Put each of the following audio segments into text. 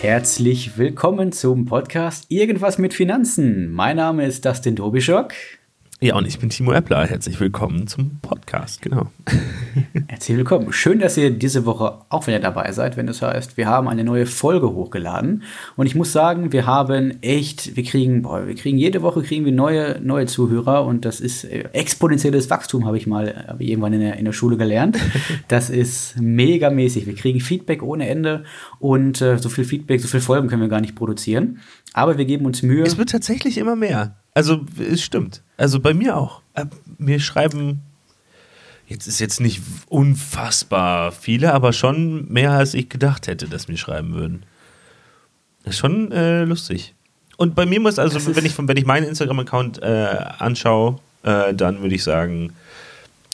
Herzlich willkommen zum Podcast Irgendwas mit Finanzen. Mein Name ist Dustin Dobischock. Ja, und ich bin Timo Eppler. Herzlich willkommen zum Podcast, genau. Herzlich willkommen. Schön, dass ihr diese Woche auch wieder dabei seid, wenn das heißt, wir haben eine neue Folge hochgeladen. Und ich muss sagen, wir haben echt, wir kriegen, boah, wir kriegen jede Woche kriegen wir neue, neue Zuhörer und das ist äh, exponentielles Wachstum, habe ich mal hab ich irgendwann in der, in der Schule gelernt. Das ist mega mäßig. Wir kriegen Feedback ohne Ende und äh, so viel Feedback, so viele Folgen können wir gar nicht produzieren. Aber wir geben uns Mühe. Es wird tatsächlich immer mehr. Also, es stimmt. Also bei mir auch. Äh, mir schreiben, jetzt ist jetzt nicht unfassbar viele, aber schon mehr, als ich gedacht hätte, dass mir schreiben würden. Das ist schon äh, lustig. Und bei mir muss also, wenn ich, wenn ich meinen Instagram-Account äh, anschaue, äh, dann würde ich sagen,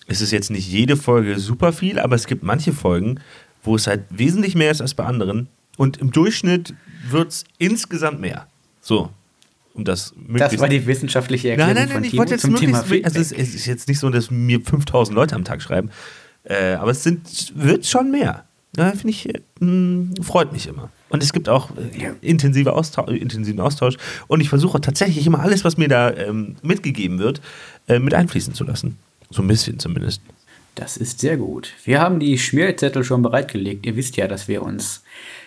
es ist jetzt nicht jede Folge super viel, aber es gibt manche Folgen, wo es halt wesentlich mehr ist als bei anderen. Und im Durchschnitt wird es insgesamt mehr. So, um das Das war die wissenschaftliche Erklärung nein, nein, nein, von ich wollte jetzt zum Thema möglichst, also es, ist jetzt nicht so, dass mir 5000 Leute am Tag schreiben, äh, aber es sind, wird schon mehr. Ja, Finde ich, mh, freut mich immer. Und es gibt auch äh, intensive Austausch, intensiven Austausch. Und ich versuche tatsächlich immer alles, was mir da ähm, mitgegeben wird, äh, mit einfließen zu lassen. So ein bisschen zumindest. Das ist sehr gut. Wir haben die Schmierzettel schon bereitgelegt. Ihr wisst ja, dass wir uns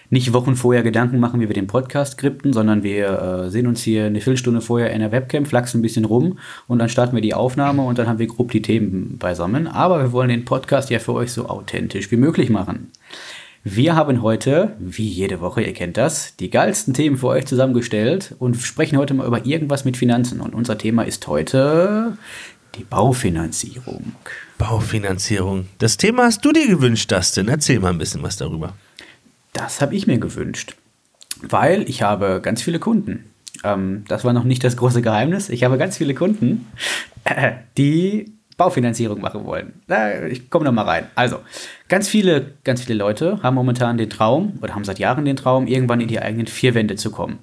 nicht Wochen vorher Gedanken machen, wie wir den Podcast skripten, sondern wir äh, sehen uns hier eine Viertelstunde vorher in der Webcam, flachsen ein bisschen rum und dann starten wir die Aufnahme und dann haben wir grob die Themen beisammen. Aber wir wollen den Podcast ja für euch so authentisch wie möglich machen. Wir haben heute, wie jede Woche, ihr kennt das, die geilsten Themen für euch zusammengestellt und sprechen heute mal über irgendwas mit Finanzen. Und unser Thema ist heute die Baufinanzierung. Baufinanzierung. Das Thema hast du dir gewünscht, Dustin. Erzähl mal ein bisschen was darüber. Das habe ich mir gewünscht, weil ich habe ganz viele Kunden. Ähm, das war noch nicht das große Geheimnis. Ich habe ganz viele Kunden, die Baufinanzierung machen wollen. Ich komme noch mal rein. Also, ganz viele, ganz viele Leute haben momentan den Traum oder haben seit Jahren den Traum, irgendwann in die eigenen vier Wände zu kommen.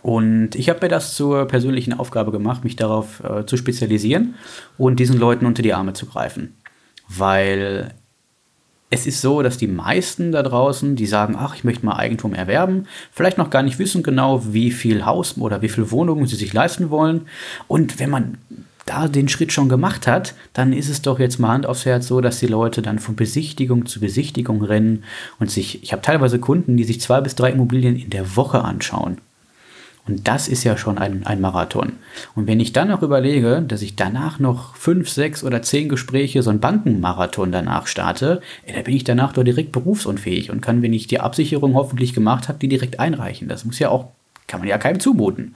Und ich habe mir das zur persönlichen Aufgabe gemacht, mich darauf äh, zu spezialisieren und diesen Leuten unter die Arme zu greifen. Weil es ist so, dass die meisten da draußen, die sagen, ach, ich möchte mal Eigentum erwerben, vielleicht noch gar nicht wissen genau, wie viel Haus oder wie viel Wohnungen sie sich leisten wollen. Und wenn man da den Schritt schon gemacht hat, dann ist es doch jetzt mal Hand aufs Herz so, dass die Leute dann von Besichtigung zu Besichtigung rennen und sich, ich habe teilweise Kunden, die sich zwei bis drei Immobilien in der Woche anschauen. Und das ist ja schon ein, ein Marathon. Und wenn ich dann noch überlege, dass ich danach noch fünf, sechs oder zehn Gespräche, so ein Bankenmarathon danach starte, ey, da bin ich danach doch direkt berufsunfähig und kann, wenn ich die Absicherung hoffentlich gemacht habe, die direkt einreichen. Das muss ja auch, kann man ja keinem zumuten.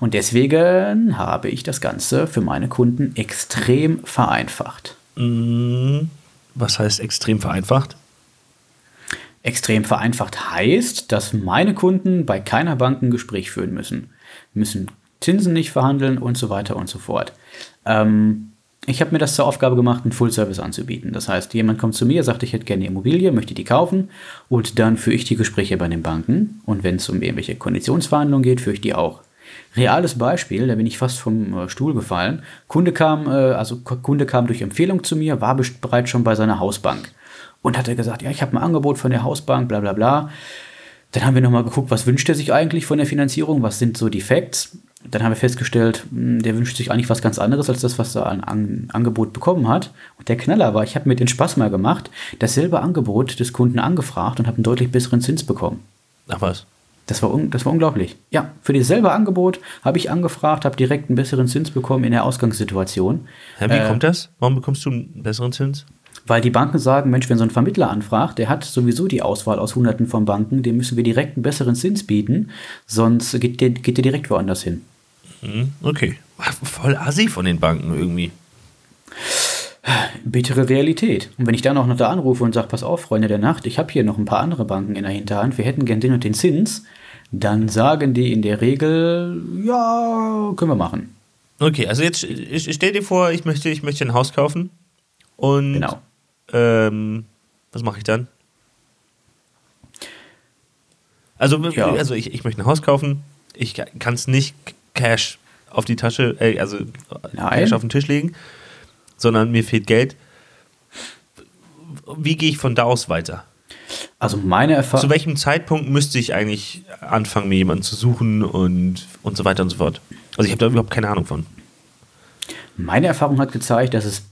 Und deswegen habe ich das Ganze für meine Kunden extrem vereinfacht. Mm, Was heißt extrem vereinfacht? Extrem vereinfacht heißt, dass meine Kunden bei keiner Bank ein Gespräch führen müssen. Müssen Zinsen nicht verhandeln und so weiter und so fort. Ähm, ich habe mir das zur Aufgabe gemacht, einen Full-Service anzubieten. Das heißt, jemand kommt zu mir, sagt, ich hätte gerne eine Immobilie, möchte die kaufen und dann führe ich die Gespräche bei den Banken. Und wenn es um irgendwelche Konditionsverhandlungen geht, führe ich die auch. Reales Beispiel, da bin ich fast vom äh, Stuhl gefallen. Kunde kam, äh, also Kunde kam durch Empfehlung zu mir, war bereits schon bei seiner Hausbank und hat er gesagt, ja, ich habe ein Angebot von der Hausbank, bla bla bla. Dann haben wir nochmal geguckt, was wünscht er sich eigentlich von der Finanzierung, was sind so die Facts. Dann haben wir festgestellt, mh, der wünscht sich eigentlich was ganz anderes als das, was er an, an Angebot bekommen hat. Und der Knaller war, ich habe mir den Spaß mal gemacht, dasselbe Angebot des Kunden angefragt und habe einen deutlich besseren Zins bekommen. Ach was. Das war, das war unglaublich. Ja, für dasselbe Angebot habe ich angefragt, habe direkt einen besseren Zins bekommen in der Ausgangssituation. Hä, wie Äh, kommt das? Warum bekommst du einen besseren Zins? Weil die Banken sagen, Mensch, wenn so ein Vermittler anfragt, der hat sowieso die Auswahl aus hunderten von Banken, dem müssen wir direkt einen besseren Zins bieten, sonst geht der, geht der direkt woanders hin. Hm, okay. Voll assi von den Banken irgendwie. Bittere Realität. Und wenn ich dann auch noch da anrufe und sage, pass auf, Freunde der Nacht, ich habe hier noch ein paar andere Banken in der Hinterhand, wir hätten gern den und den Zins, dann sagen die in der Regel, ja, können wir machen. Okay, also jetzt stell dir vor, ich möchte, ich möchte ein Haus kaufen. Und Genau. Ähm, was mache ich dann? Also, Ja. also ich, ich möchte ein Haus kaufen. Ich kann es nicht Cash auf die Tasche, äh, also Nein. Cash auf den Tisch legen. sondern mir fehlt Geld. Wie gehe ich von da aus weiter? Also meine Erfahrung. Zu welchem Zeitpunkt müsste ich eigentlich anfangen, mir jemanden zu suchen und, und so weiter und so fort? Also ich habe da überhaupt keine Ahnung von. Meine Erfahrung hat gezeigt, dass es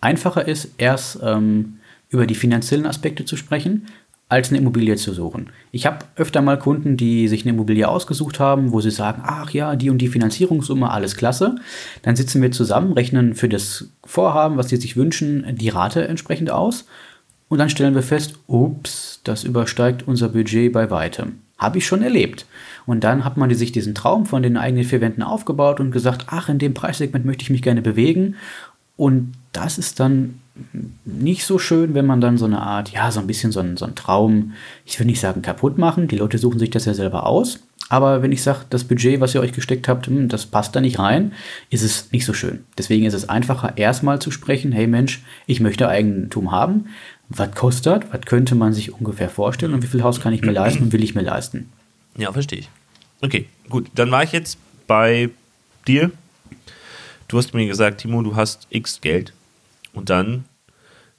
einfacher ist, erst ähm, über die finanziellen Aspekte zu sprechen, als eine Immobilie zu suchen. Ich habe öfter mal Kunden, die sich eine Immobilie ausgesucht haben, wo sie sagen, ach ja, die und die Finanzierungssumme, alles klasse. Dann sitzen wir zusammen, rechnen für das Vorhaben, was sie sich wünschen, die Rate entsprechend aus. Und dann stellen wir fest, ups, das übersteigt unser Budget bei weitem. Habe ich schon erlebt. Und dann hat man sich diesen Traum von den eigenen vier Wänden aufgebaut und gesagt, ach, in dem Preissegment möchte ich mich gerne bewegen. Und das ist dann nicht so schön, wenn man dann so eine Art, ja, so ein bisschen so ein, so ein Traum, ich will nicht sagen kaputt machen, die Leute suchen sich das ja selber aus. Aber wenn ich sage, das Budget, was ihr euch gesteckt habt, hm, das passt da nicht rein, ist es nicht so schön. Deswegen ist es einfacher, erstmal zu sprechen, hey Mensch, ich möchte Eigentum haben. Was kostet, was könnte man sich ungefähr vorstellen und wie viel Haus kann ich mir leisten und will ich mir leisten? Ja, verstehe ich. Okay, gut. Dann war ich jetzt bei dir du hast mir gesagt, Timo, du hast X Geld und dann,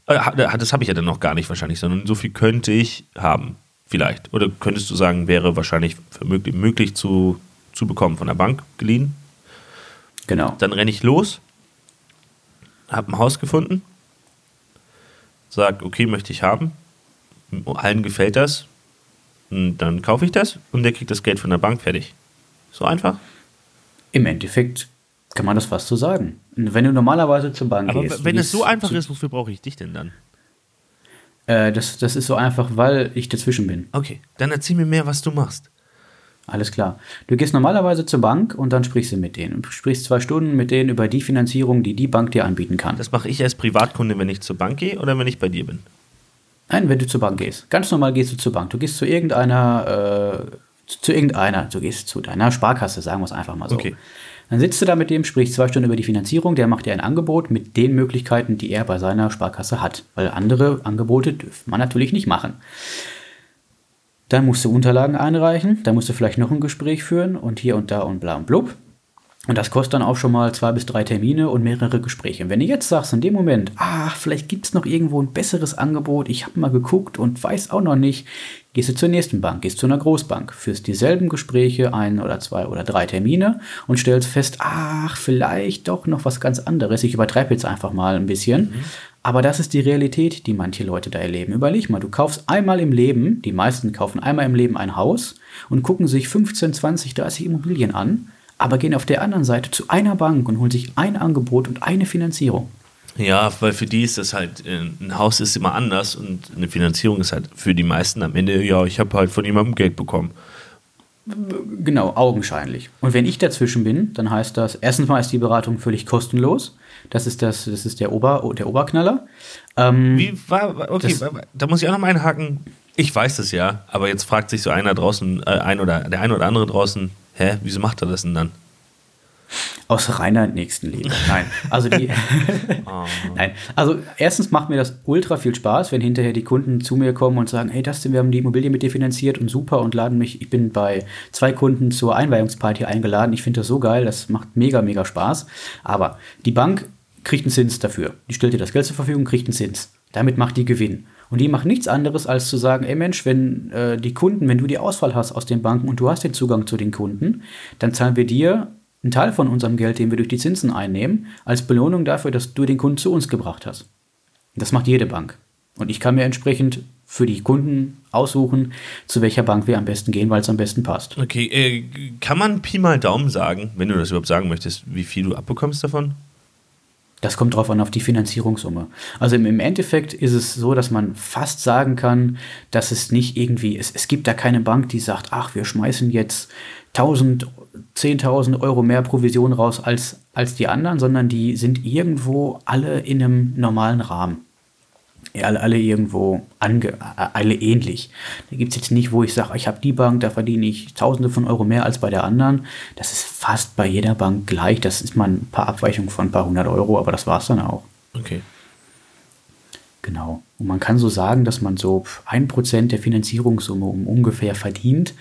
äh, das habe ich ja dann noch gar nicht wahrscheinlich, sondern so viel könnte ich haben, vielleicht. Oder könntest du sagen, wäre wahrscheinlich möglich, möglich zu, zu bekommen von der Bank geliehen? Genau. Dann renne ich los, habe ein Haus gefunden, sage, okay, möchte ich haben, allen gefällt das, und dann kaufe ich das und der kriegt das Geld von der Bank fertig. So einfach? Im Endeffekt kann man das fast so sagen. Wenn du normalerweise zur Bank Aber gehst. wenn es so einfach ist, wofür brauche ich dich denn dann? Äh, das, das ist so einfach, weil ich dazwischen bin. Okay, dann erzähl mir mehr, was du machst. Alles klar. Du gehst normalerweise zur Bank und dann sprichst du mit denen. Du sprichst zwei Stunden mit denen über die Finanzierung, die die Bank dir anbieten kann. Das mache ich als Privatkunde, wenn ich zur Bank gehe oder wenn ich bei dir bin? Nein, wenn du zur Bank gehst. Ganz normal gehst du zur Bank. Du gehst zu irgendeiner, äh, zu, zu irgendeiner, du gehst zu deiner Sparkasse, sagen wir es einfach mal so. Okay. Dann sitzt du da mit dem, sprichst zwei Stunden über die Finanzierung, der macht dir ein Angebot mit den Möglichkeiten, die er bei seiner Sparkasse hat. Weil andere Angebote dürfte man natürlich nicht machen. Dann musst du Unterlagen einreichen, dann musst du vielleicht noch ein Gespräch führen und hier und da und bla und blub. Und das kostet dann auch schon mal zwei bis drei Termine und mehrere Gespräche. Und wenn du jetzt sagst, in dem Moment, ach, vielleicht gibt es noch irgendwo ein besseres Angebot, ich habe mal geguckt und weiß auch noch nicht, gehst du zur nächsten Bank, gehst zu einer Großbank, führst dieselben Gespräche, ein oder zwei oder drei Termine und stellst fest, ach, vielleicht doch noch was ganz anderes. Ich übertreibe jetzt einfach mal ein bisschen. Mhm. Aber das ist die Realität, die manche Leute da erleben. Überleg mal, du kaufst einmal im Leben, die meisten kaufen einmal im Leben ein Haus und gucken sich 15, 20, 30 Immobilien an aber gehen auf der anderen Seite zu einer Bank und holen sich ein Angebot und eine Finanzierung. Ja, weil für die ist das halt, äh, ein Haus ist immer anders und eine Finanzierung ist halt für die meisten am Ende, ja, ich habe halt von jemandem Geld bekommen. Genau, augenscheinlich. Und wenn ich dazwischen bin, dann heißt das, erstens mal ist die Beratung völlig kostenlos. Das ist, das, das ist der, Ober, der Oberknaller. Ähm, Wie war, okay, das, da muss ich auch noch mal einhaken. Ich weiß das ja, aber jetzt fragt sich so einer draußen, äh, ein oder der ein oder andere draußen, Hä, wieso macht er das denn dann? Aus reiner Nächstenliebe. Nein, also die. oh. Nein, also erstens macht mir das ultra viel Spaß, wenn hinterher die Kunden zu mir kommen und sagen: Hey, Dustin, wir haben die Immobilie mit dir finanziert und super und laden mich. Ich bin bei zwei Kunden zur Einweihungsparty eingeladen. Ich finde das so geil, das macht mega, mega Spaß. Aber die Bank kriegt einen Zins dafür. Die stellt dir das Geld zur Verfügung, kriegt einen Zins. Damit macht die Gewinn. Und die machen nichts anderes, als zu sagen, ey Mensch, wenn äh, die Kunden, wenn du die Auswahl hast aus den Banken und du hast den Zugang zu den Kunden, dann zahlen wir dir einen Teil von unserem Geld, den wir durch die Zinsen einnehmen, als Belohnung dafür, dass du den Kunden zu uns gebracht hast. Das macht jede Bank. Und ich kann mir entsprechend für die Kunden aussuchen, zu welcher Bank wir am besten gehen, weil es am besten passt. Okay, äh, kann man Pi mal Daumen sagen, wenn du das überhaupt sagen möchtest, wie viel du abbekommst davon? Das kommt drauf an, auf die Finanzierungssumme. Also im, Endeffekt ist es so, dass man fast sagen kann, dass es nicht irgendwie, es, es gibt da keine Bank, die sagt, ach, wir schmeißen jetzt 1000, 10.000 Euro mehr Provision raus als, als die anderen, sondern die sind irgendwo alle in einem normalen Rahmen alle, alle irgendwo ange, alle ähnlich. Da gibt es jetzt nicht, wo ich sage, ich habe die Bank, da verdiene ich Tausende von Euro mehr als bei der anderen. Das ist fast bei jeder Bank gleich. Das ist mal ein paar Abweichungen von ein paar hundert Euro, aber das war es dann auch. Okay. Genau. Und man kann so sagen, dass man so ein Prozent der Finanzierungssumme um ungefähr verdient.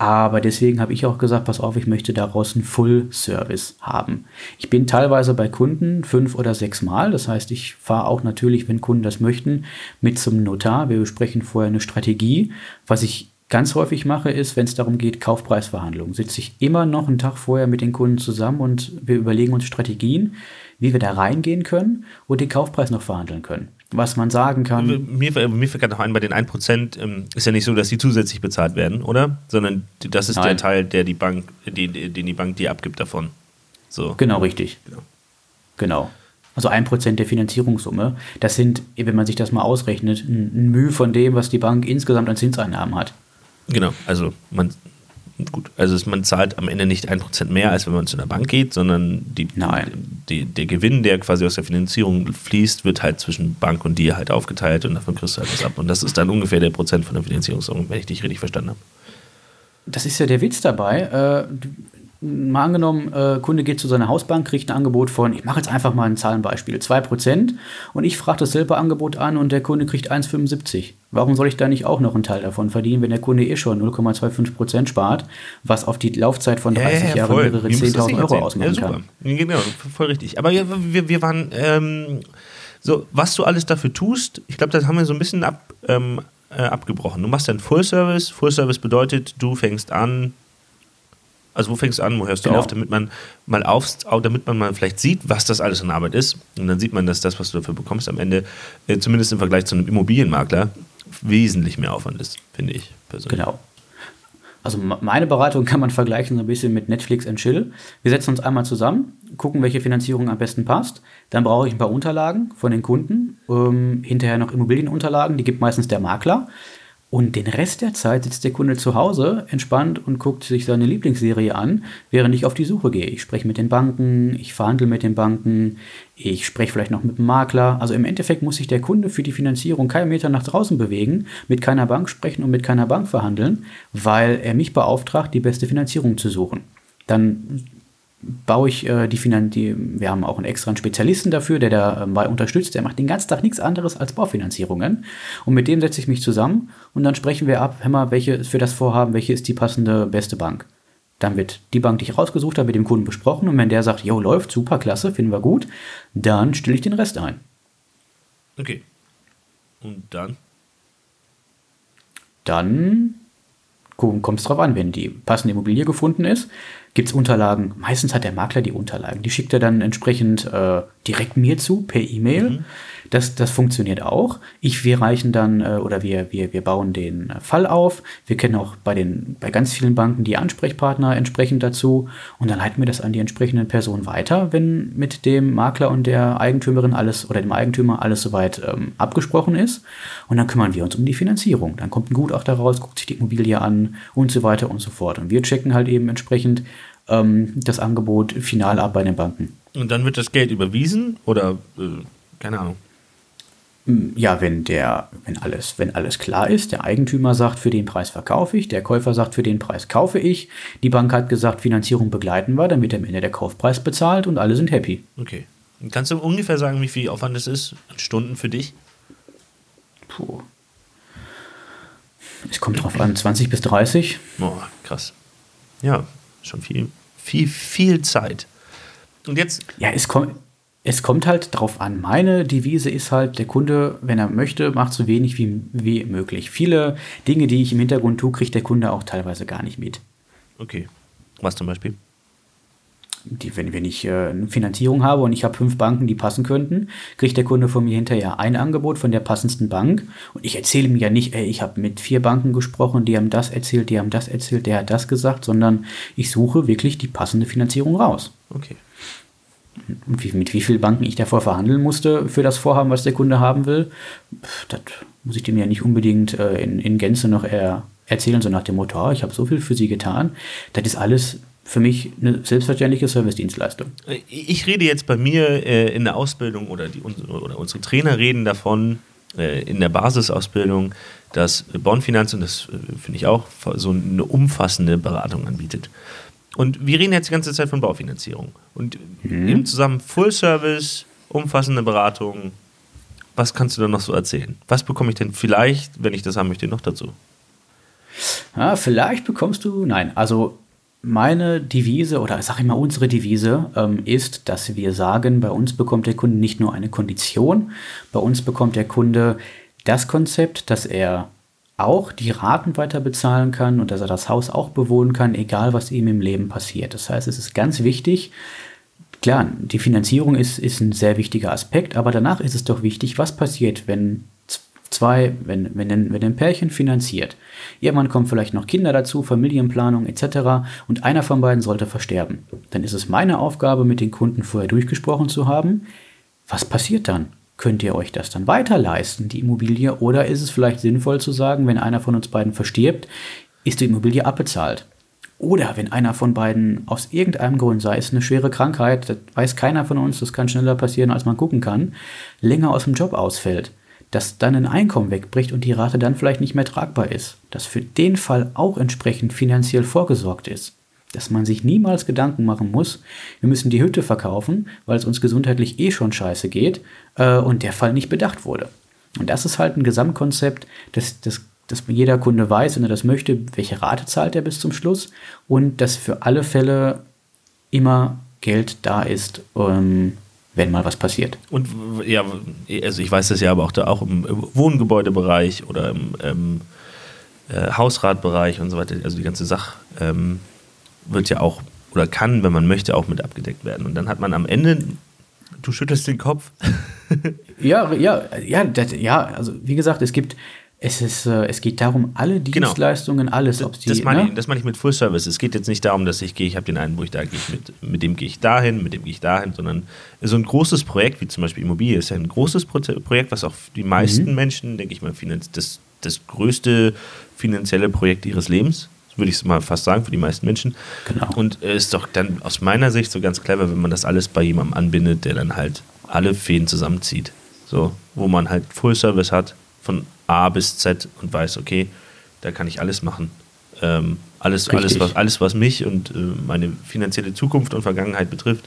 Aber deswegen habe ich auch gesagt, pass auf, ich möchte daraus einen Full-Service haben. Ich bin teilweise bei Kunden fünf oder sechs Mal. Das heißt, ich fahre auch natürlich, wenn Kunden das möchten, mit zum Notar. Wir besprechen vorher eine Strategie. Was ich ganz häufig mache, ist, wenn es darum geht, Kaufpreisverhandlungen, sitze ich immer noch einen Tag vorher mit den Kunden zusammen und wir überlegen uns Strategien, wie wir da reingehen können und den Kaufpreis noch verhandeln können was man sagen kann. Mir, mir fällt gerade noch ein, bei den 1% ähm, ist ja nicht so, dass die zusätzlich bezahlt werden, oder? Sondern das ist Nein. der Teil, der die Bank, die, den die Bank dir abgibt davon. So. Genau, richtig. Genau. genau. Also 1% der Finanzierungssumme. Das sind, wenn man sich das mal ausrechnet, ein Mühe von dem, was die Bank insgesamt an Zinseinnahmen hat. Genau, also man, gut, also man zahlt am Ende nicht ein Prozent mehr, als wenn man zu einer Bank geht, sondern die, die, der Gewinn, der quasi aus der Finanzierung fließt, wird halt zwischen Bank und dir halt aufgeteilt und davon kriegst du halt was ab. Und das ist dann ungefähr der Prozent von der Finanzierungssumme, wenn ich dich richtig verstanden habe. Das ist ja der Witz dabei. Mal angenommen, äh, Kunde geht zu seiner Hausbank, kriegt ein Angebot von, ich mache jetzt einfach mal ein Zahlenbeispiel, 2% und ich frage dasselbe Angebot an und der Kunde kriegt 1,75. Warum soll ich da nicht auch noch einen Teil davon verdienen, wenn der Kunde eh schon 0,25% spart, was auf die Laufzeit von 30 ja, ja, Jahren mehrere 10.000 Euro ausmachen ja, kann? Genau, voll richtig. Aber wir, wir waren, ähm, so, was du alles dafür tust, ich glaube, das haben wir so ein bisschen ab, ähm, äh, abgebrochen. Du machst dann Full Service. Full Service bedeutet, du fängst an, also wo fängst du an, wo hörst du genau. auf, damit man mal auf, damit man mal vielleicht sieht, was das alles an Arbeit ist. Und dann sieht man, dass das, was du dafür bekommst, am Ende, äh, zumindest im Vergleich zu einem Immobilienmakler, wesentlich mehr Aufwand ist, finde ich persönlich. Genau. Also meine Beratung kann man vergleichen so ein bisschen mit Netflix and Chill. Wir setzen uns einmal zusammen, gucken, welche Finanzierung am besten passt. Dann brauche ich ein paar Unterlagen von den Kunden, ähm, hinterher noch Immobilienunterlagen, die gibt meistens der Makler. Und den Rest der Zeit sitzt der Kunde zu Hause entspannt und guckt sich seine Lieblingsserie an, während ich auf die Suche gehe. Ich spreche mit den Banken, ich verhandle mit den Banken, ich spreche vielleicht noch mit dem Makler. Also im Endeffekt muss sich der Kunde für die Finanzierung keinen Meter nach draußen bewegen, mit keiner Bank sprechen und mit keiner Bank verhandeln, weil er mich beauftragt, die beste Finanzierung zu suchen. Dann baue ich äh, die Finanzierung, wir haben auch einen extra Spezialisten dafür, der dabei ähm, unterstützt, der macht den ganzen Tag nichts anderes als Baufinanzierungen und mit dem setze ich mich zusammen und dann sprechen wir ab, hör mal, welche für das Vorhaben, welche ist die passende beste Bank. Dann wird die Bank, die ich rausgesucht habe, mit dem Kunden besprochen und wenn der sagt, jo, läuft, super, klasse, finden wir gut, dann stelle ich den Rest ein. Okay. Und dann? Dann kommt es drauf an, wenn die passende Immobilie gefunden ist, gibt es Unterlagen. Meistens hat der Makler die Unterlagen. Die schickt er dann entsprechend äh, direkt mir zu, per E-Mail. Mhm. Das, das funktioniert auch. Ich, wir reichen dann äh, oder wir, wir, wir bauen den Fall auf. Wir kennen auch bei, den, bei ganz vielen Banken die Ansprechpartner entsprechend dazu und dann leiten wir das an die entsprechenden Personen weiter, wenn mit dem Makler und der Eigentümerin alles oder dem Eigentümer alles soweit ähm, abgesprochen ist. Und dann kümmern wir uns um die Finanzierung. Dann kommt ein Gutachter raus, guckt sich die Immobilie an und so weiter und so fort. Und wir checken halt eben entsprechend ähm, das Angebot final ab bei den Banken. Und dann wird das Geld überwiesen oder äh, keine Ahnung. Hm, ja, wenn der, wenn alles, wenn alles klar ist, der Eigentümer sagt, für den Preis verkaufe ich, der Käufer sagt, für den Preis kaufe ich, die Bank hat gesagt, Finanzierung begleiten wir, dann wird am Ende der Kaufpreis bezahlt und alle sind happy. Okay. Kannst du ungefähr sagen, wie viel Aufwand es ist? Stunden für dich? Puh. Es kommt drauf an, 20 bis 30. Boah, krass. Ja, schon viel, viel, viel Zeit. Und jetzt. Ja, es kommt es kommt halt drauf an. Meine Devise ist halt, der Kunde, wenn er möchte, macht so wenig wie, wie möglich. Viele Dinge, die ich im Hintergrund tue, kriegt der Kunde auch teilweise gar nicht mit. Okay. Was zum Beispiel? Die, wenn, wenn ich äh, eine Finanzierung habe und ich habe fünf Banken, die passen könnten, kriegt der Kunde von mir hinterher ein Angebot von der passendsten Bank. Und ich erzähle ihm ja nicht, ey, ich habe mit vier Banken gesprochen, die haben das erzählt, die haben das erzählt, der hat das gesagt, sondern ich suche wirklich die passende Finanzierung raus. Okay wie, mit wie vielen Banken ich davor verhandeln musste für das Vorhaben, was der Kunde haben will, das muss ich dem ja nicht unbedingt äh, in, in Gänze noch eher erzählen, so nach dem Motto, oh, ich habe so viel für Sie getan. Das ist alles für mich eine selbstverständliche Servicedienstleistung. Ich rede jetzt bei mir äh, in der Ausbildung oder, die, oder unsere Trainer reden davon, äh, in der Basisausbildung, dass Bonfinanz, und das äh, finde ich auch, so eine umfassende Beratung anbietet. Und wir reden jetzt die ganze Zeit von Baufinanzierung. Und mhm. eben zusammen Full Service, umfassende Beratung. Was kannst du da noch so erzählen? Was bekomme ich denn vielleicht, wenn ich das haben möchte, noch dazu? Ja, vielleicht bekommst du, nein, also meine Devise oder sag ich mal unsere Devise ähm, ist, dass wir sagen, bei uns bekommt der Kunde nicht nur eine Kondition, bei uns bekommt der Kunde das Konzept, dass er auch die Raten weiter bezahlen kann und dass er das Haus auch bewohnen kann, egal was ihm im Leben passiert. Das heißt, es ist ganz wichtig, klar, die Finanzierung ist, ist ein sehr wichtiger Aspekt, aber danach ist es doch wichtig, was passiert, wenn zwei, wenn, wenn, ein, wenn ein Pärchen finanziert. Irgendwann kommen vielleicht noch Kinder dazu, Familienplanung etc. Und einer von beiden sollte versterben. Dann ist es meine Aufgabe, mit den Kunden vorher durchgesprochen zu haben. Was passiert dann? Könnt ihr euch das dann weiter leisten, die Immobilie? Oder ist es vielleicht sinnvoll zu sagen, wenn einer von uns beiden verstirbt, ist die Immobilie abbezahlt? Oder wenn einer von beiden aus irgendeinem Grund, sei es eine schwere Krankheit, das weiß keiner von uns, das kann schneller passieren, als man gucken kann, länger aus dem Job ausfällt dass dann ein Einkommen wegbricht und die Rate dann vielleicht nicht mehr tragbar ist, dass für den Fall auch entsprechend finanziell vorgesorgt ist, dass man sich niemals Gedanken machen muss, wir müssen die Hütte verkaufen, weil es uns gesundheitlich eh schon scheiße geht äh, und der Fall nicht bedacht wurde. Und das ist halt ein Gesamtkonzept, dass, dass, dass jeder Kunde weiß, wenn er das möchte, welche Rate zahlt er bis zum Schluss und dass für alle Fälle immer Geld da ist, ähm, wenn mal was passiert. Und ja, also ich weiß das ja aber auch da auch im Wohngebäudebereich oder im ähm, äh, Hausratbereich und so weiter, also die ganze Sache ähm, wird ja auch oder kann, wenn man möchte, auch mit abgedeckt werden. Und dann hat man am Ende, du schüttelst den Kopf. ja, ja, ja, das, ja, also wie gesagt, es gibt es, ist, äh, es geht darum, alle genau. Dienstleistungen, genau. alles, ob die, das, meine ne? ich, das meine ich mit Full Service. Es geht jetzt nicht darum, dass ich gehe, ich habe den einen, wo ich da gehe, mit, mit dem gehe ich dahin, mit dem gehe ich dahin, sondern so ein großes Projekt, wie zum Beispiel Immobilie, ist ja ein großes Projekt, was auch die meisten mhm. Menschen, denke ich mal, das, das größte finanzielle Projekt ihres Lebens, würde ich mal fast sagen, für die meisten Menschen. Genau. Und es ist doch dann aus meiner Sicht so ganz clever, wenn man das alles bei jemandem anbindet, der dann halt alle Fäden zusammenzieht. So, wo man halt Full Service hat, von A bis Z und weiß, okay, da kann ich alles machen. Ähm, alles, alles, was, alles, was mich und äh, meine finanzielle Zukunft und Vergangenheit betrifft,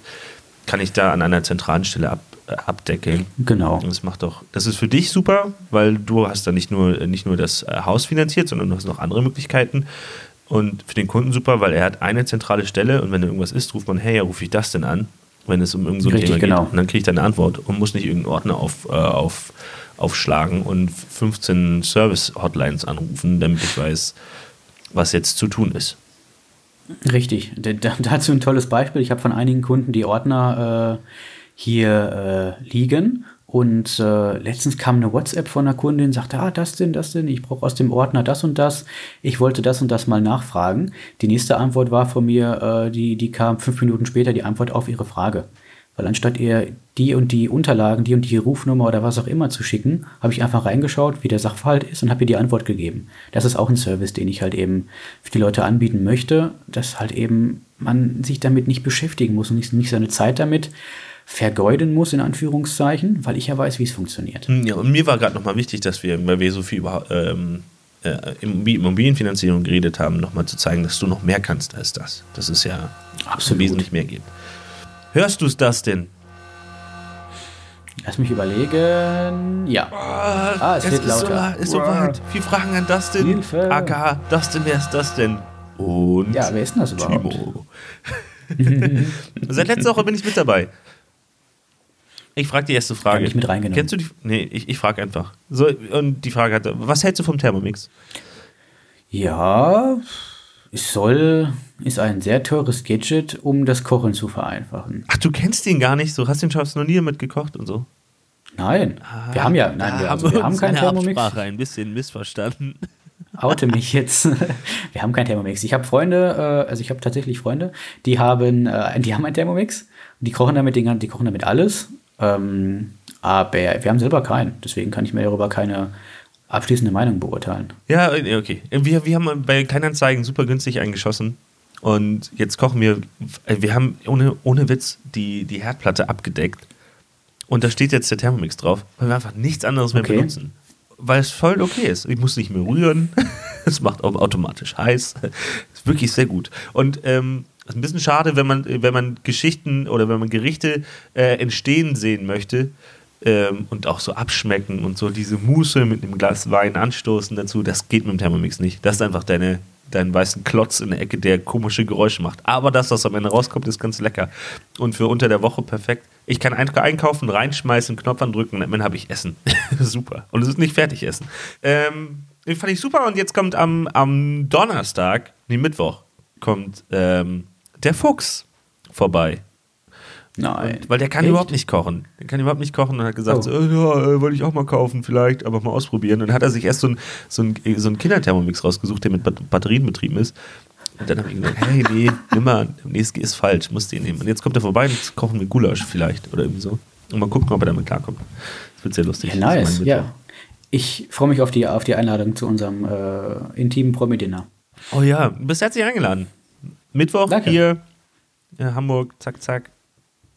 kann ich da an einer zentralen Stelle ab, äh, abdeckeln. Genau. Und das macht doch, das ist für dich super, weil du hast da nicht nur, nicht nur das äh, Haus finanziert, sondern du hast noch andere Möglichkeiten. Und für den Kunden super, weil er hat eine zentrale Stelle und wenn irgendwas ist, ruft man, hey, ja, rufe ich das denn an, wenn es um irgendein so Thema genau. geht. Und dann kriege ich da eine Antwort und muss nicht irgendeinen Ordner auf, äh, auf aufschlagen und 15 Service-Hotlines anrufen, damit ich weiß, was jetzt zu tun ist. Richtig. dazu ein tolles Beispiel. Ich habe von einigen Kunden die Ordner äh, hier äh, liegen und äh, letztens kam eine WhatsApp von einer Kundin, sagte, ah, das denn, das denn, ich brauche aus dem Ordner das und das. Ich wollte das und das mal nachfragen. Die nächste Antwort war von mir, äh, die, die kam fünf Minuten später, die Antwort auf ihre Frage. Weil anstatt ihr die und die Unterlagen, die und die Rufnummer oder was auch immer zu schicken, habe ich einfach reingeschaut, wie der Sachverhalt ist und habe ihr die Antwort gegeben. Das ist auch ein Service, den ich halt eben für die Leute anbieten möchte, dass halt eben man sich damit nicht beschäftigen muss und nicht, nicht seine Zeit damit vergeuden muss, in Anführungszeichen, weil ich ja weiß, wie es funktioniert. Ja, und mir war gerade nochmal wichtig, dass wir, weil wir so viel über ähm, äh, Immobilienfinanzierung geredet haben, nochmal zu zeigen, dass du noch mehr kannst als das. Das ist ja Absolut. wesentlich mehr geht. Hörst du es, Dustin? Lass mich überlegen. Ja. Oh, ah, es, es wird lauter. So, ist so weit. Vier Fragen an Dustin. Hilfe. AKH. Dustin, wer ist das denn? Und. Ja, wer ist denn das überhaupt? Timo. Seit letzter Woche bin ich mit dabei. Ich frage die erste Frage. Kann ich mit reingenommen. Kennst du die? Nee, ich, ich frage einfach. So, und die Frage hatte: Was hältst du vom Thermomix? Ja, soll, ist ein sehr teures Gadget, um das Kochen zu vereinfachen. Ach, du kennst ihn gar nicht so? Hast den Schaffst noch nie mitgekocht und so? Nein, ah, wir haben ja, nein, wir, also, wir haben keinen Thermomix. Absprache ein bisschen missverstanden. Oute mich jetzt. Wir haben keinen Thermomix. Ich habe Freunde, äh, also ich habe tatsächlich Freunde, die haben, äh, die haben einen Thermomix. Die kochen damit, die kochen damit alles. Ähm, aber wir haben selber keinen. Deswegen kann ich mir darüber keine abschließende Meinung beurteilen. Ja, okay. Wir, wir haben bei Kleinanzeigen super günstig eingeschossen. Und jetzt kochen wir, äh, wir haben ohne, ohne Witz die, die Herdplatte abgedeckt. Und da steht jetzt der Thermomix drauf, weil wir einfach nichts anderes mehr okay. benutzen. Weil es voll okay ist. Ich muss nicht mehr rühren. es macht auch automatisch heiß. ist wirklich sehr gut. Und ähm, ist ein bisschen schade, wenn man, wenn man Geschichten oder wenn man Gerichte äh, entstehen sehen möchte, ähm, und auch so abschmecken und so diese Muße mit einem Glas Wein anstoßen dazu, das geht mit dem Thermomix nicht. Das ist einfach deine, deinen weißen Klotz in der Ecke, der komische Geräusche macht. Aber das, was am Ende rauskommt, ist ganz lecker. Und für unter der Woche perfekt. Ich kann einkaufen, reinschmeißen, Knopf andrücken und dann habe ich Essen. super. Und es ist nicht fertig essen. Ähm, den fand ich super. Und jetzt kommt am, am Donnerstag, nee, Mittwoch, kommt ähm, der Fuchs vorbei. Nein. Und, weil der kann Echt? überhaupt nicht kochen. Der kann überhaupt nicht kochen und hat gesagt, Oh. so, äh, ja, äh, wollte ich auch mal kaufen, vielleicht, aber mal ausprobieren. Und dann hat er sich erst so ein, so ein, so ein Kinderthermomix rausgesucht, der mit Bat- Batterien betrieben ist. Und dann habe ich gesagt, hey, nee, nimm mal, nee, ist falsch, musst den nehmen. Und jetzt kommt er vorbei und kochen wir Gulasch vielleicht oder irgendwie so. Und mal gucken, ob er damit klarkommt. Das wird sehr lustig. Ja, nice. Ja. Ich freue mich auf die, auf die Einladung zu unserem äh, intimen Promi-Dinner. Oh ja, du bist herzlich eingeladen. Mittwoch Danke. hier in Hamburg, zack, zack.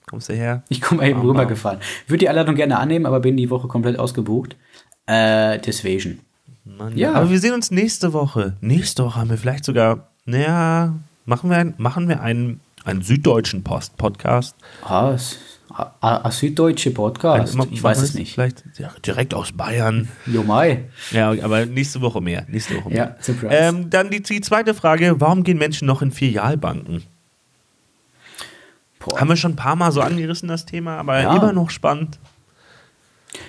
Kommst du her? Ich komme eben Wow, rübergefahren. Würde die Einladung gerne annehmen, aber bin die Woche komplett ausgebucht. Äh, deswegen. Mann, Ja. Aber wir sehen uns nächste Woche. Nächste Woche haben wir vielleicht sogar, naja, machen wir, ein- machen wir einen, einen süddeutschen Post Podcast. Ah, es- ah, ah, süddeutsche Podcast. Machen ich weiß es nicht. Vielleicht direkt aus Bayern. Jo Mai. Ja, aber nächste Woche mehr. Nächste Woche mehr. Ja, surprise. Ähm, dann die, die zweite Frage: Warum gehen Menschen noch in Filialbanken? Boah. Haben wir schon ein paar Mal so angerissen, das Thema, aber Ja. immer noch spannend.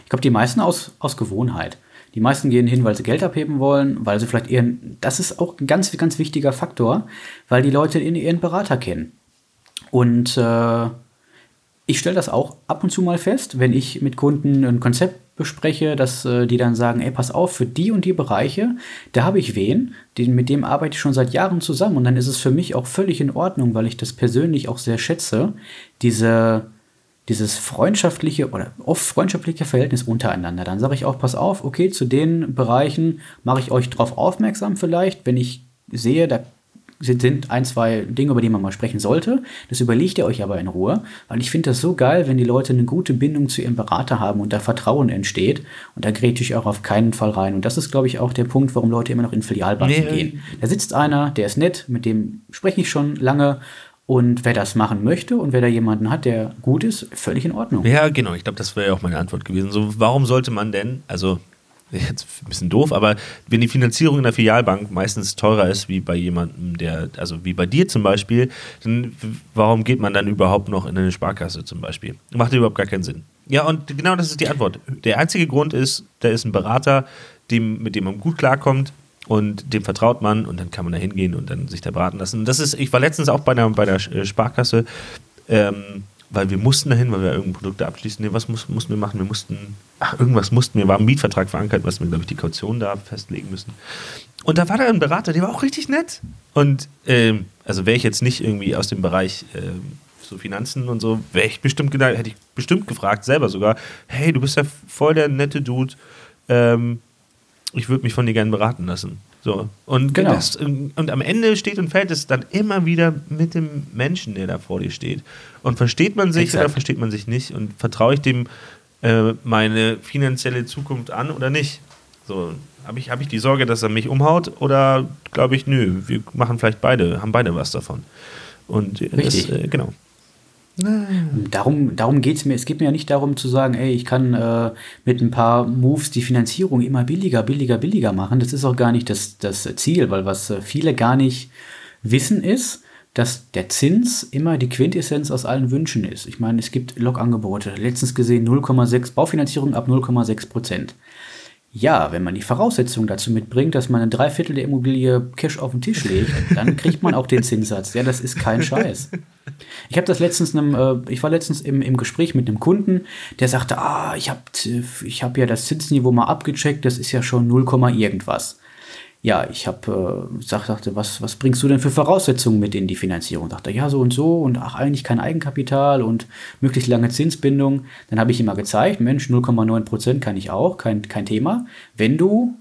Ich glaube, die meisten aus, aus Gewohnheit. Die meisten gehen hin, weil sie Geld abheben wollen, weil sie vielleicht ihren. Das ist auch ein ganz, ganz wichtiger Faktor, weil die Leute ihren, ihren Berater kennen. Und äh, ich stelle das auch ab und zu mal fest, wenn ich mit Kunden ein Konzept bespreche, dass äh, die dann sagen, ey, pass auf, für die und die Bereiche, da habe ich wen, den, mit dem arbeite ich schon seit Jahren zusammen und dann ist es für mich auch völlig in Ordnung, weil ich das persönlich auch sehr schätze, diese, dieses freundschaftliche oder oft freundschaftliche Verhältnis untereinander. Dann sage ich auch, pass auf, okay, zu den Bereichen mache ich euch drauf aufmerksam vielleicht, wenn ich sehe, da sind, sind ein, zwei Dinge, über die man mal sprechen sollte. Das überlegt ihr euch aber in Ruhe, weil ich finde das so geil, wenn die Leute eine gute Bindung zu ihrem Berater haben und da Vertrauen entsteht. Und da grätsche ich auch auf keinen Fall rein. Und das ist, glaube ich, auch der Punkt, warum Leute immer noch in Filialbanken Nee, gehen. Da sitzt einer, der ist nett, mit dem spreche ich schon lange. Und wer das machen möchte und wer da jemanden hat, der gut ist, völlig in Ordnung. Ja, genau. Ich glaube, das wäre ja auch meine Antwort gewesen. So, warum sollte man denn, also jetzt ein bisschen doof, aber wenn die Finanzierung in der Filialbank meistens teurer ist wie bei jemandem, der, also wie bei dir zum Beispiel, dann warum geht man dann überhaupt noch in eine Sparkasse zum Beispiel? Macht überhaupt gar keinen Sinn. Ja, und genau das ist die Antwort. Der einzige Grund ist, da ist ein Berater, dem, mit dem man gut klarkommt und dem vertraut man und dann kann man da hingehen und dann sich da beraten lassen. Das ist, ich war letztens auch bei der, bei äh, Sparkasse, ähm, weil wir mussten dahin, weil wir irgendein Produkt abschließen. Nee, was muss, mussten wir machen? Wir mussten, ach, irgendwas mussten wir, war ein Mietvertrag verankert, was wir, glaube ich, die Kaution da festlegen müssen. Und da war da ein Berater, der war auch richtig nett. Und ähm, also wäre ich jetzt nicht irgendwie aus dem Bereich ähm, so Finanzen und so, wäre ich bestimmt gedacht, hätte ich bestimmt gefragt, selber sogar, hey, du bist ja voll der nette Dude. Ähm, ich würde mich von dir gerne beraten lassen. So. Und, Genau. das, und am Ende steht und fällt es dann immer wieder mit dem Menschen, der da vor dir steht. Und versteht man sich Exakt. oder versteht man sich nicht? Und vertraue ich dem äh, meine finanzielle Zukunft an oder nicht? So, habe ich, hab ich die Sorge, dass er mich umhaut oder glaube ich, nö, wir machen vielleicht beide, haben beide was davon. Und äh, das, Richtig. äh, genau. Darum, darum geht es mir. Es geht mir ja nicht darum zu sagen, ey, ich kann äh, mit ein paar Moves die Finanzierung immer billiger, billiger, billiger machen. Das ist auch gar nicht das, das Ziel, weil was äh, viele gar nicht wissen ist, dass der Zins immer die Quintessenz aus allen Wünschen ist. Ich meine, es gibt Logangebote. Letztens gesehen 0,6 Baufinanzierung ab 0,6 Prozent. Ja, wenn man die Voraussetzungen dazu mitbringt, dass man ein Dreiviertel der Immobilie Cash auf den Tisch legt, dann kriegt man auch den Zinssatz. Ja, das ist kein Scheiß. Ich habe das letztens einem, äh, ich war letztens im, im Gespräch mit einem Kunden, der sagte, ah, ich habe ich hab ja das Zinsniveau mal abgecheckt, das ist ja schon 0, irgendwas. Ja, ich habe äh, sag, sagte, was, was bringst du denn für Voraussetzungen mit in die Finanzierung? Dachte, ja, so und so und ach, eigentlich kein Eigenkapital und möglichst lange Zinsbindung. Dann habe ich ihm mal gezeigt, Mensch, 0,9 Prozent kann ich auch, kein, kein Thema. Wenn du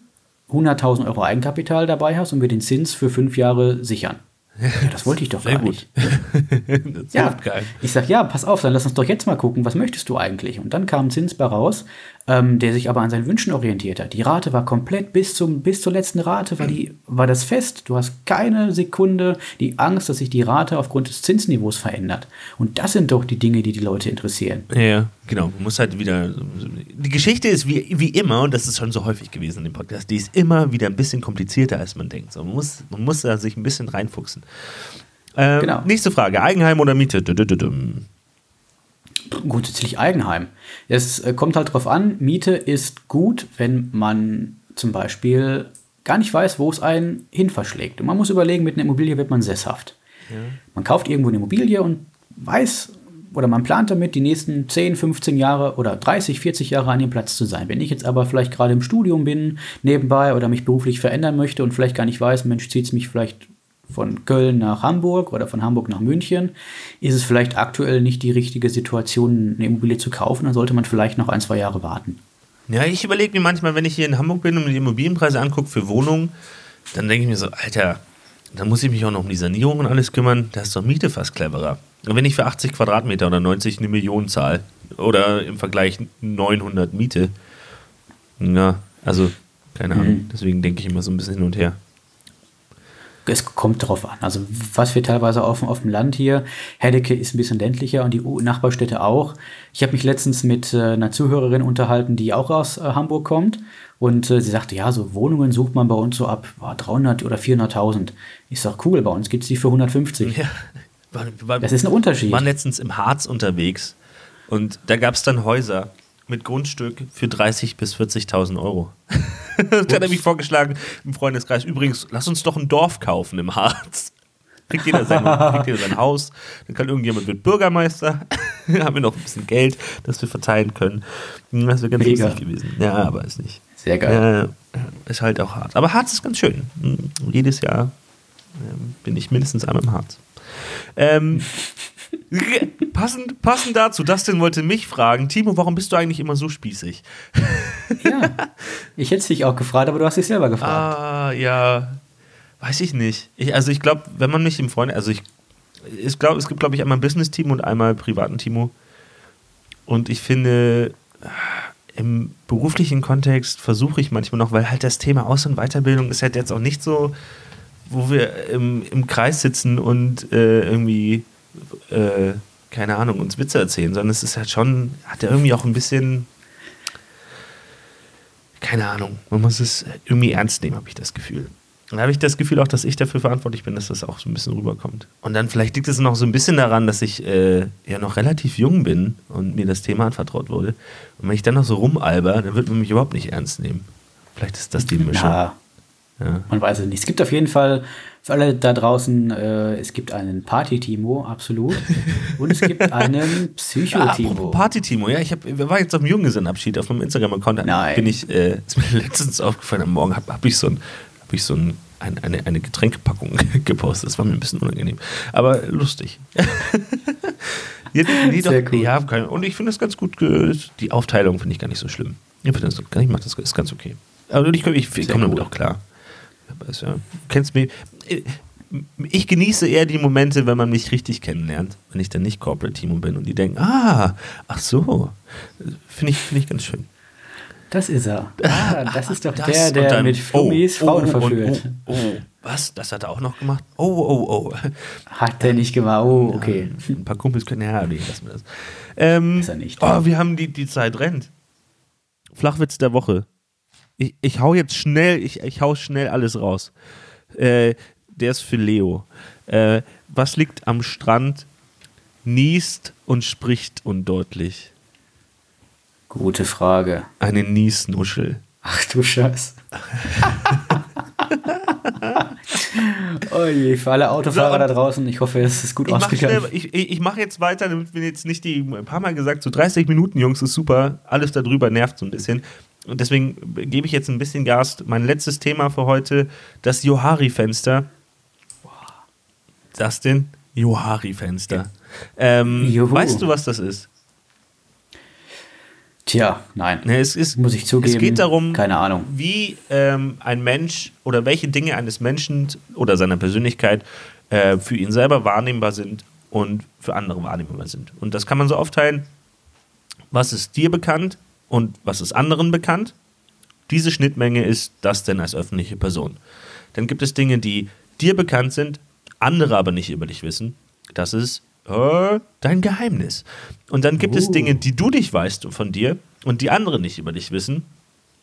100.000 Euro Eigenkapital dabei hast und wir den Zins für fünf Jahre sichern. Ja, das wollte ich doch Sehr gar gut. nicht. das Ja, ich sag, ja, pass auf, dann lass uns doch jetzt mal gucken, was möchtest du eigentlich? Und dann kam ein Zins bei raus, ähm, der sich aber an seinen Wünschen orientiert hat. Die Rate war komplett bis, zum, bis zur letzten Rate, war, die, war das fest. Du hast keine Sekunde die Angst, dass sich die Rate aufgrund des Zinsniveaus verändert. Und das sind doch die Dinge, die die Leute interessieren. Ja, genau. Man muss halt wieder die Geschichte ist wie, wie immer, und das ist schon so häufig gewesen in dem Podcast, die ist immer wieder ein bisschen komplizierter, als man denkt. So, man, muss, man muss da sich ein bisschen reinfuchsen. Ähm, Genau. Nächste Frage: Eigenheim oder Miete? Dü- dü- Grundsätzlich Eigenheim. Es äh, kommt halt drauf an, Miete ist gut, wenn man zum Beispiel gar nicht weiß, wo es einen hin verschlägt. Und man muss überlegen, mit einer Immobilie wird man sesshaft. Man kauft irgendwo eine Immobilie und weiß oder man plant damit, die nächsten 10, 15 Jahre oder 30, 40 Jahre an dem Platz zu sein. Wenn ich jetzt aber vielleicht gerade im Studium bin, nebenbei oder mich beruflich verändern möchte und vielleicht gar nicht weiß, Mensch, zieht es mich vielleicht von Köln nach Hamburg oder von Hamburg nach München, ist es vielleicht aktuell nicht die richtige Situation, eine Immobilie zu kaufen. Dann sollte man vielleicht noch ein, zwei Jahre warten. Ja, ich überlege mir manchmal, wenn ich hier in Hamburg bin und mir die Immobilienpreise angucke für Wohnungen, dann denke ich mir so, Alter, dann muss ich mich auch noch um die Sanierung und alles kümmern. Da ist doch Miete fast cleverer. Und wenn ich für 80 Quadratmeter oder 90 eine Million zahle oder im Vergleich 900 Miete, ja, also keine Ahnung. Deswegen denke ich immer so ein bisschen hin und her. Es kommt darauf an. Also was wir teilweise auf, auf dem Land hier, Herdecke ist ein bisschen ländlicher und die Nachbarstädte auch. Ich habe mich letztens mit äh, einer Zuhörerin unterhalten, die auch aus äh, Hamburg kommt. Und äh, sie sagte, ja, so Wohnungen sucht man bei uns so ab boah, 300 oder 400.000. Ich sag, cool, bei uns gibt es die für 150. Ja, war, war, Das ist ein Unterschied. waren letztens im Harz unterwegs und da gab es dann Häuser mit Grundstück für 30.000 bis 40.000 Euro. da hat er mich vorgeschlagen im Freundeskreis, übrigens, lass uns doch ein Dorf kaufen im Harz. Kriegt jeder, sein, kriegt jeder sein Haus, dann kann irgendjemand wird Bürgermeister, dann haben wir noch ein bisschen Geld, das wir verteilen können. Das wäre ganz Mega. lustig gewesen. Ja, aber ist nicht. Sehr geil. Ja, ist halt auch hart. Aber Harz ist ganz schön. Jedes Jahr ähm, bin ich mindestens einmal im Harz. Ähm, passend, passend dazu, Dustin wollte mich fragen, Timo, warum bist du eigentlich immer so spießig? Ja. Ich hätte es dich auch gefragt, aber du hast dich selber gefragt. Ah, ja, weiß ich nicht. Ich, also ich glaube, wenn man mich im Freund, also ich, ich glaube, es gibt, glaube ich, einmal ein Business-Team und einmal privaten Timo. Und ich finde, im beruflichen Kontext versuche ich manchmal noch, weil halt das Thema Aus- und Weiterbildung ist halt jetzt auch nicht so, wo wir im, im Kreis sitzen und äh, irgendwie, äh, keine Ahnung, uns Witze erzählen, sondern es ist halt schon, hat ja irgendwie auch ein bisschen, keine Ahnung, man muss es irgendwie ernst nehmen, habe ich das Gefühl. Und da habe ich das Gefühl auch, dass ich dafür verantwortlich bin, dass das auch so ein bisschen rüberkommt. Und dann vielleicht liegt es noch so ein bisschen daran, dass ich äh, ja noch relativ jung bin und mir das Thema anvertraut wurde. Und wenn ich dann noch so rumalber, dann wird man mich überhaupt nicht ernst nehmen. Vielleicht ist das die Mischung. Ja, Ja. man weiß es nicht. Es gibt auf jeden Fall für alle da draußen, äh, es gibt einen Party-Timo, absolut. Und es gibt einen Ah, apropos Psycho-Timo. Party-Timo, ja, ich hab, wir war jetzt auf dem Junggesellenabschied auf meinem Instagram-Account. Nein. Bin ich, äh, ist mir letztens aufgefallen, am Morgen habe hab ich so, ein, hab ich so ein, ein, eine, eine Getränkepackung gepostet. Das war mir ein bisschen unangenehm. Aber lustig. ja, nee, doch, Sehr cool. ja, kein- und ich finde das ganz gut. Die Aufteilung finde ich gar nicht so schlimm. Ich das, ich mach das ist ganz okay. Aber ich, ich, ich komme damit cool. auch klar. Aber es, ja, du kennst mich. Ich genieße eher die Momente, wenn man mich richtig kennenlernt, wenn ich dann nicht Corporate Timo bin und die denken, ah, ach so. Finde ich, finde ich ganz schön. Das ist er. Ah, das ist doch Das der, der dann- mit Flummis oh, Frauen oh, verführt. Oh, oh, oh, was? Das hat er auch noch gemacht? Oh, oh, oh. Hat er nicht gemacht. Oh, okay. Ein paar Kumpels können, ja, nee, lassen wir das. Ähm, Ist er nicht. Oh, wir haben die, die Zeit rennt. Flachwitz der Woche. Ich, ich hau jetzt schnell, ich, ich hau schnell alles raus. Äh, der ist für Leo. Äh, was liegt am Strand, niest und spricht undeutlich? Gute Frage. Eine Niesnuschel. Ach du Scheiß. oh je, für alle Autofahrer So, da draußen, ich hoffe, es ist gut Ich mache ausgegangen. schnell, ich, ich, ich mach jetzt weiter, damit wir jetzt nicht die, ein paar Mal gesagt, so 30 Minuten, Jungs, ist super. Alles darüber nervt so ein bisschen. Und deswegen gebe ich jetzt ein bisschen Gas. Mein letztes Thema für heute, das Johari-Fenster. Das denn? Johari-Fenster. Ähm, Juhu. weißt du, was das ist? Tja, nein. Ne, es ist, Muss ich zugeben. Es geht darum, Keine Ahnung. wie ähm, ein Mensch oder welche Dinge eines Menschen oder seiner Persönlichkeit äh, für ihn selber wahrnehmbar sind und für andere wahrnehmbar sind. Und das kann man so aufteilen, was ist dir bekannt und was ist anderen bekannt. Diese Schnittmenge ist das denn als öffentliche Person. Dann gibt es Dinge, die dir bekannt sind, andere aber nicht über dich wissen. Das ist äh, dein Geheimnis. Und dann gibt es Uh. Dinge, die du nicht weißt von dir und die anderen nicht über dich wissen,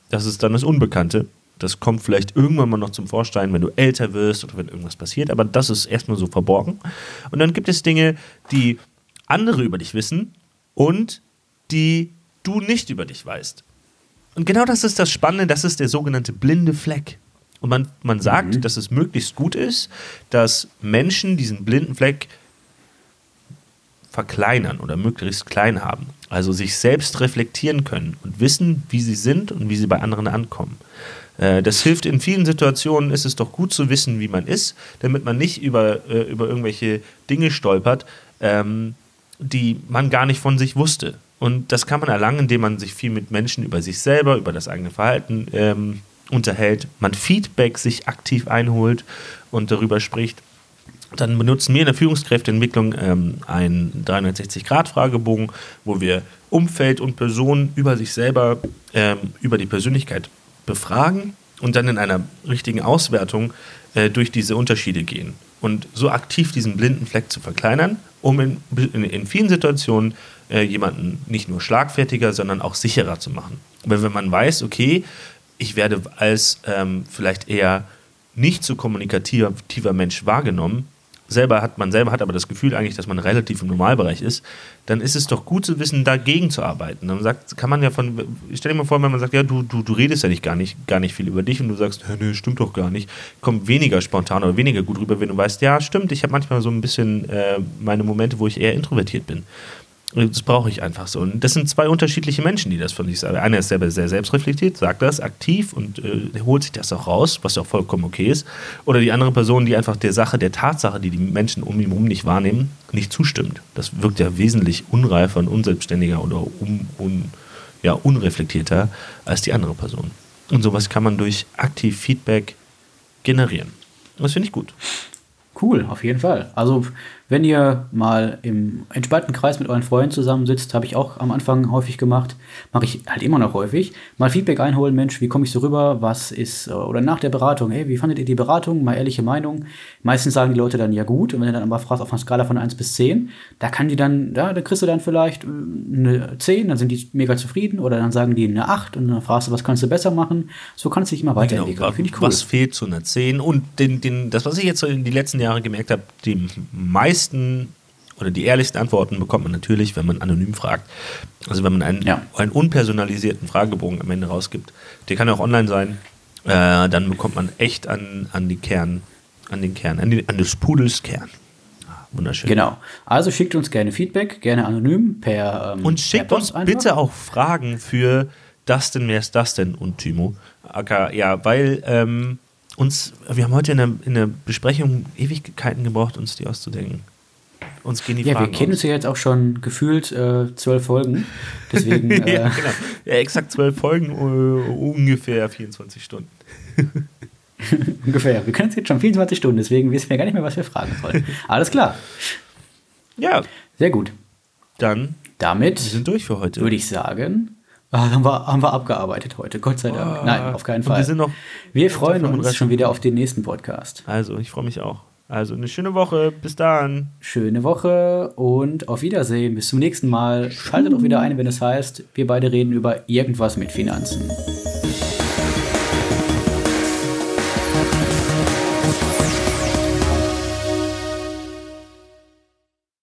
das ist dann das Unbekannte. Das kommt vielleicht irgendwann mal noch zum Vorstein, wenn du älter wirst oder wenn irgendwas passiert, aber das ist erstmal so verborgen. Und dann gibt es Dinge, die andere über dich wissen und die du nicht über dich weißt. Und genau das ist das Spannende, das ist der sogenannte blinde Fleck. Und man, man sagt, mhm. dass es möglichst gut ist, dass Menschen diesen blinden Fleck verkleinern oder möglichst klein haben. Also sich selbst reflektieren können und wissen, wie sie sind und wie sie bei anderen ankommen. Äh, das hilft in vielen Situationen, ist es doch gut zu wissen, wie man ist, damit man nicht über, äh, über irgendwelche Dinge stolpert, ähm, die man gar nicht von sich wusste. Und das kann man erlangen, indem man sich viel mit Menschen über sich selber, über das eigene Verhalten ähm, unterhält, man Feedback sich aktiv einholt und darüber spricht. Dann benutzen wir in der Führungskräfteentwicklung ähm, einen 360-Grad-Fragebogen, wo wir Umfeld und Personen über sich selber, ähm, über die Persönlichkeit befragen und dann in einer richtigen Auswertung äh, durch diese Unterschiede gehen. Und so aktiv diesen blinden Fleck zu verkleinern, um in, in, in vielen Situationen äh, jemanden nicht nur schlagfertiger, sondern auch sicherer zu machen. Aber wenn man weiß, okay, ich werde als ähm, vielleicht eher nicht so kommunikativer Mensch wahrgenommen, selber hat, man selber hat aber das Gefühl eigentlich, dass man relativ im Normalbereich ist, dann ist es doch gut zu wissen, dagegen zu arbeiten. Dann sagt, kann man ja von, stell dir mal vor, wenn man sagt, ja, du, du, du redest ja nicht gar, nicht gar nicht viel über dich und du sagst, nee, stimmt doch gar nicht, kommt weniger spontan oder weniger gut rüber, wenn du weißt, ja, stimmt, ich habe manchmal so ein bisschen äh, meine Momente, wo ich eher introvertiert bin. Das brauche ich einfach so. Und das sind zwei unterschiedliche Menschen, die das von sich sagen. Einer ist selber sehr selbstreflektiert, sagt das aktiv und äh, holt sich das auch raus, was ja auch vollkommen okay ist. Oder die andere Person, die einfach der Sache, der Tatsache, die die Menschen um ihn herum nicht wahrnehmen, nicht zustimmt. Das wirkt ja wesentlich unreifer und unselbstständiger oder un, un, ja, unreflektierter als die andere Person. Und sowas kann man durch aktiv Feedback generieren. Das finde ich gut. Cool, auf jeden Fall. Also wenn ihr mal im entspannten Kreis mit euren Freunden zusammensitzt, habe ich auch am Anfang häufig gemacht, mache ich halt immer noch häufig, mal Feedback einholen, Mensch, wie komme ich so rüber, was ist, äh, oder nach der Beratung, hey, wie fandet ihr die Beratung, mal ehrliche Meinung. Meistens sagen die Leute dann ja gut, und wenn du dann aber fragst auf einer Skala von 1 bis 10, da kann die dann, ja, da kriegst du dann vielleicht äh, eine 10, dann sind die mega zufrieden, oder dann sagen die eine 8 und dann fragst du, was kannst du besser machen. So kannst du dich immer weiterentwickeln. Genau, Finde ich cool. Was fehlt zu einer 10? Und den, den, das, was ich jetzt in die letzten Jahre gemerkt habe, die meisten meisten oder die ehrlichsten Antworten bekommt man natürlich, wenn man anonym fragt. Also wenn man einen, ja. einen unpersonalisierten Fragebogen am Ende rausgibt, der kann auch online sein, äh, dann bekommt man echt an, an die Kern, an den Kern, an, die, an des Pudels Kern. Ah, wunderschön. Genau. Also schickt uns gerne Feedback, gerne anonym per ähm, Und schickt per uns einfach. bitte auch Fragen für das denn, wer ist das denn und Timo. Ja, weil ähm, uns, wir haben heute in der, in der Besprechung Ewigkeiten gebraucht, uns die auszudenken. Uns gehen die ja, Fragen wir kennen uns ja jetzt auch schon gefühlt äh, zwölf Folgen. Deswegen. Äh, ja, genau. Ja, exakt zwölf Folgen, uh, ungefähr 24 Stunden. ungefähr. Wir können es jetzt schon 24 Stunden, deswegen wissen wir gar nicht mehr, was wir fragen sollen. Alles klar. Ja. Sehr gut. Dann. Damit. Wir sind durch für heute. Würde ich sagen. Ah, haben, wir, haben wir abgearbeitet heute, Gott sei Dank. Oh, Nein, auf keinen Fall. Wir, sind noch wir freuen uns schon wieder auf den nächsten Podcast. Also, ich freue mich auch. Also, eine schöne Woche. Bis dann. Schöne Woche und auf Wiedersehen. Bis zum nächsten Mal. Schaltet auch wieder ein, wenn es heißt, wir beide reden über irgendwas mit Finanzen.